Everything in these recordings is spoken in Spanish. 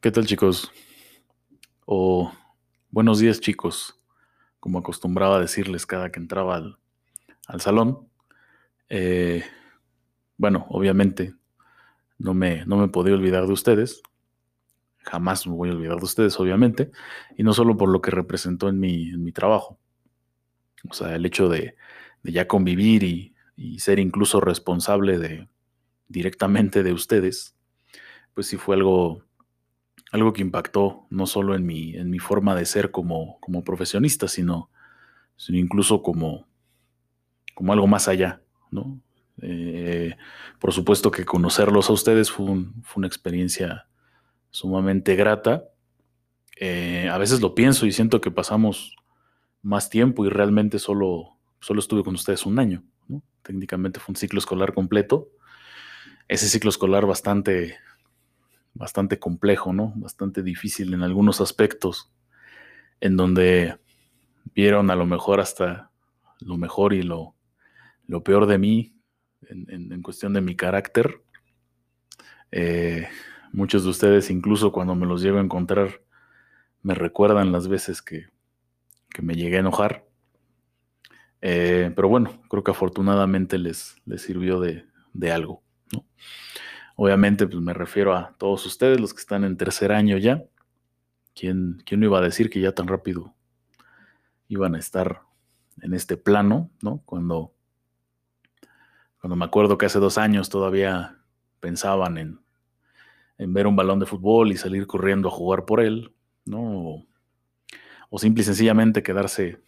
¿Qué tal chicos? O buenos días chicos, como acostumbraba a decirles cada que entraba al, salón. Eh, bueno, obviamente no me, no me podía olvidar de ustedes, jamás me voy a olvidar de ustedes, obviamente, y no solo por lo que representó en mi, en mi trabajo, o sea, el hecho de, ya convivir y, y, ser incluso responsable de directamente de ustedes, pues sí fue algo algo que impactó no solo en mi, en mi forma de ser como, como profesionista, sino, sino incluso como, como algo más allá, ¿no? Eh, por supuesto que conocerlos a ustedes fue, una experiencia sumamente grata. Eh, a veces lo pienso y siento que pasamos más tiempo y realmente solo, solo estuve con ustedes un año. Técnicamente fue un ciclo escolar completo. Ese ciclo escolar bastante, bastante complejo, ¿no? Bastante difícil en algunos aspectos, en donde vieron a lo mejor hasta lo mejor y lo, lo peor de mí en, cuestión de mi carácter. Eh, muchos de ustedes, incluso cuando me los llego a encontrar, me recuerdan las veces que, me llegué a enojar. Eh, pero bueno, creo que afortunadamente les, les sirvió de, de algo. ¿no? Obviamente, pues me refiero a todos ustedes, los que están en tercer año ya. ¿Quién, quién iba a decir que ya tan rápido iban a estar en este plano, ¿no? Cuando, cuando me acuerdo que hace dos años todavía pensaban en, en ver un balón de fútbol y salir corriendo a jugar por él, ¿no? O, o simple y sencillamente quedarse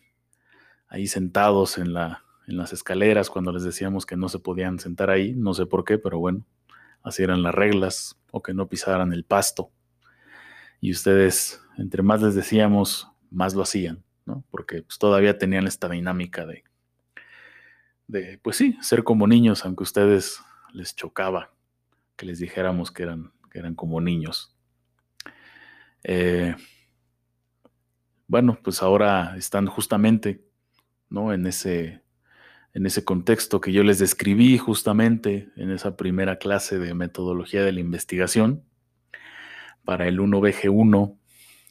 ahí sentados en, la, en las escaleras cuando les decíamos que no se podían sentar ahí, no sé por qué, pero bueno así eran las reglas, o que no pisaran el pasto. Y ustedes, entre más les decíamos, más lo hacían, ¿no? Porque pues, todavía tenían esta dinámica de, pues sí, ser como niños, aunque a ustedes les chocaba que les dijéramos que eran, que eran como niños. Eh, bueno, pues ahora están justamente, ¿no? En ese en ese contexto que yo les describí justamente en esa primera clase de metodología de la investigación para el 1BG1,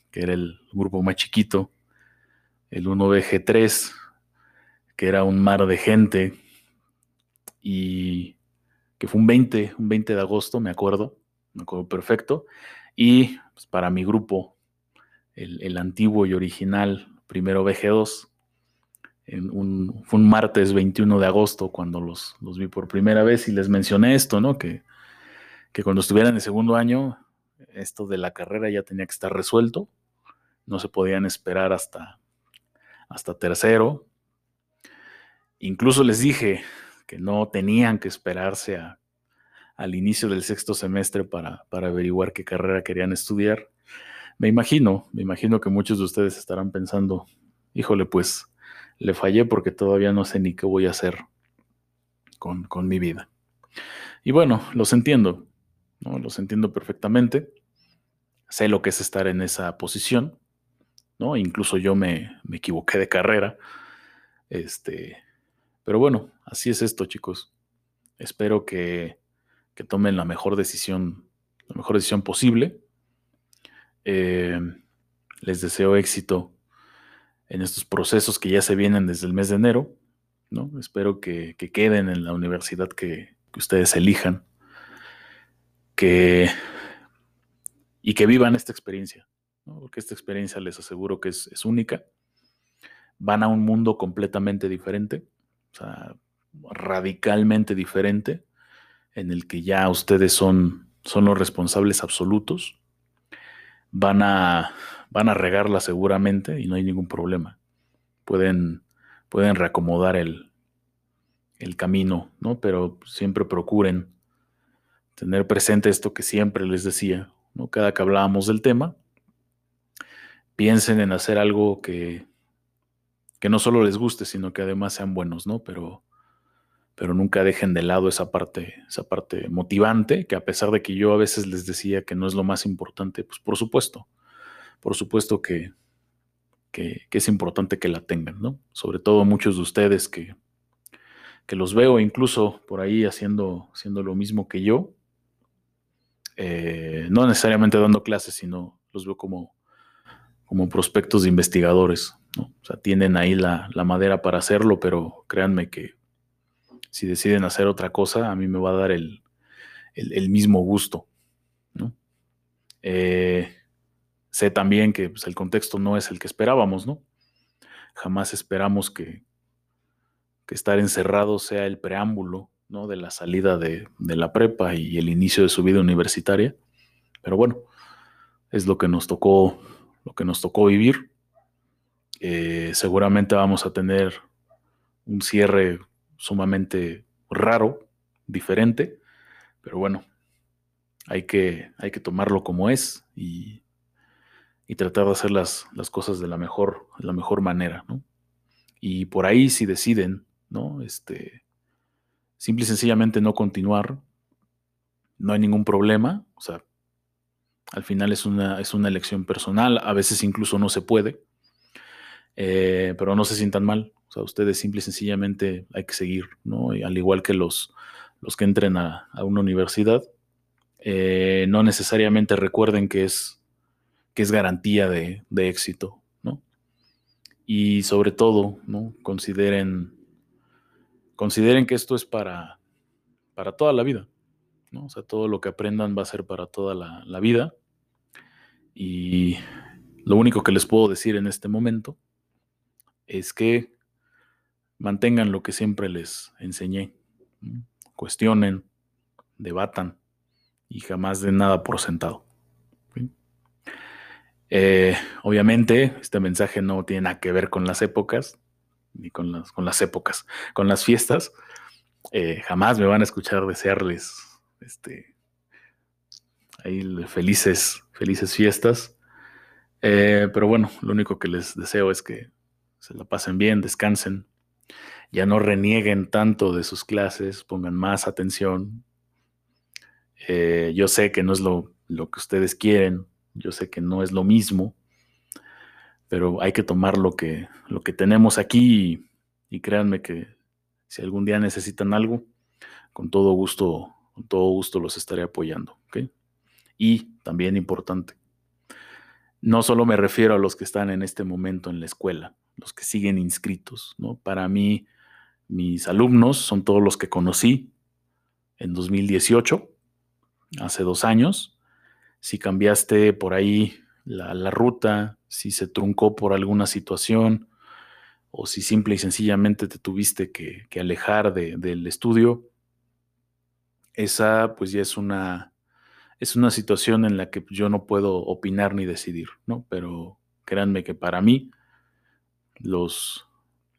que era el grupo más chiquito, el 1BG3, que era un mar de gente, y que fue un 20, un 20 de agosto, me acuerdo, me acuerdo perfecto, y pues, para mi grupo, el, el antiguo y original primero BG2, un, fue un martes 21 de agosto cuando los, los, vi por primera vez y les mencioné esto, ¿no? Que, que cuando estuvieran en segundo año, esto de la carrera ya tenía que estar resuelto, no se podían esperar hasta, hasta tercero. Incluso les dije que no tenían que esperarse a, al inicio del sexto semestre para, para averiguar qué carrera querían estudiar. Me imagino, me imagino que muchos de ustedes estarán pensando, híjole, pues le fallé porque todavía no sé ni qué voy a hacer con, mi vida. Y bueno, los entiendo, los entiendo perfectamente. Sé lo que es estar en esa posición, ¿no? Incluso yo me, equivoqué de carrera. Este, pero bueno, así es esto, chicos. Espero que, tomen la mejor decisión, la mejor decisión posible. Eh, les deseo éxito en estos procesos que ya se vienen desde el mes de enero. ¿no? Espero que, queden en la universidad que, ustedes elijan que, y que vivan esta experiencia, porque esta experiencia les aseguro que es, única. Van a un mundo completamente diferente, o sea, radicalmente diferente, en el que ya ustedes son, son los responsables absolutos. Van a, van a regarla seguramente y no hay ningún problema. Pueden, pueden reacomodar el, el camino, ¿no? Pero siempre procuren tener presente esto que siempre les decía, ¿no? Cada que hablábamos del tema, piensen en hacer algo que, que no solo les guste, sino que además sean buenos, ¿no? Pero, pero nunca dejen de lado esa parte, esa parte motivante, que a pesar de que yo a veces les decía que no es lo más importante, pues por supuesto, por supuesto que, que, es importante que la tengan, ¿no? Sobre todo muchos de ustedes que, que los veo incluso por ahí haciendo, haciendo lo mismo que yo. eh, no necesariamente dando clases, sino los veo como, como prospectos de investigadores. ¿no? O sea, tienen ahí la, madera para hacerlo, pero créanme que si deciden hacer otra cosa, a mí me va a dar el, mismo gusto. Eh, sé también que pues, el contexto no es el que esperábamos, ¿no? Jamás esperamos que, que estar encerrado sea el preámbulo ¿no? de la salida de, la prepa y el inicio de su vida universitaria. Pero bueno, es lo que nos tocó, lo que nos tocó vivir. Eh, seguramente vamos a tener un cierre sumamente raro, diferente, pero bueno, hay que, hay que tomarlo como es y, tratar de hacer las, las, cosas de la mejor, la mejor manera, ¿no? Y por ahí si deciden, ¿no? Este, simple y sencillamente no continuar, no hay ningún problema, o sea, al final es una, es una elección personal, a veces incluso no se puede, eh, pero no se sientan mal, sea, ustedes simple y sencillamente hay que seguir, ¿no? al igual que los, los que entren a, una universidad, eh, no necesariamente recuerden que es, que es garantía de, de éxito, ¿no? Y sobre todo, ¿no? Consideren consideren que esto es para, para toda la vida. ¿no? O sea, todo lo que aprendan va a ser para toda la, vida. Y lo único que les puedo decir en este momento es que mantengan lo que siempre les enseñé. Cuestionen, debatan y jamás den nada por sentado. Eh, obviamente, este mensaje no tiene nada que ver con las épocas ni con las, con las épocas, con las fiestas. Eh, jamás me van a escuchar desearles este, ahí felices, felices fiestas. Eh, pero bueno, lo único que les deseo es que se la pasen bien, descansen, ya no renieguen tanto de sus clases, pongan más atención. Eh, yo sé que no es lo, lo que ustedes quieren, yo sé que no es lo mismo, pero hay que tomar lo que, lo que tenemos aquí y, créanme que si algún día necesitan algo, con todo gusto, con todo gusto los estaré apoyando. Y también importante, no solo me refiero a los que están en este momento en la escuela, los que siguen inscritos, ¿no? Para mí, mis alumnos son todos los que conocí en 2018, hace dos años. Si cambiaste por ahí la, ruta, si se truncó por alguna situación o si simple y sencillamente te tuviste que, alejar del estudio, esa pues ya es una, es una situación en la que yo no puedo opinar ni decidir, ¿no? Pero créanme que para mí, los,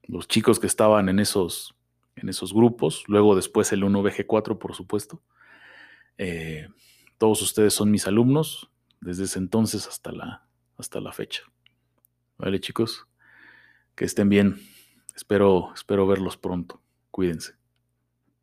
los chicos que estaban en esos, en esos grupos, luego después el 1BG4, por supuesto, eh, todos ustedes son mis alumnos, desde ese entonces hasta la, hasta la fecha. Vale, chicos, que estén bien. Espero, espero verlos pronto. Cuídense.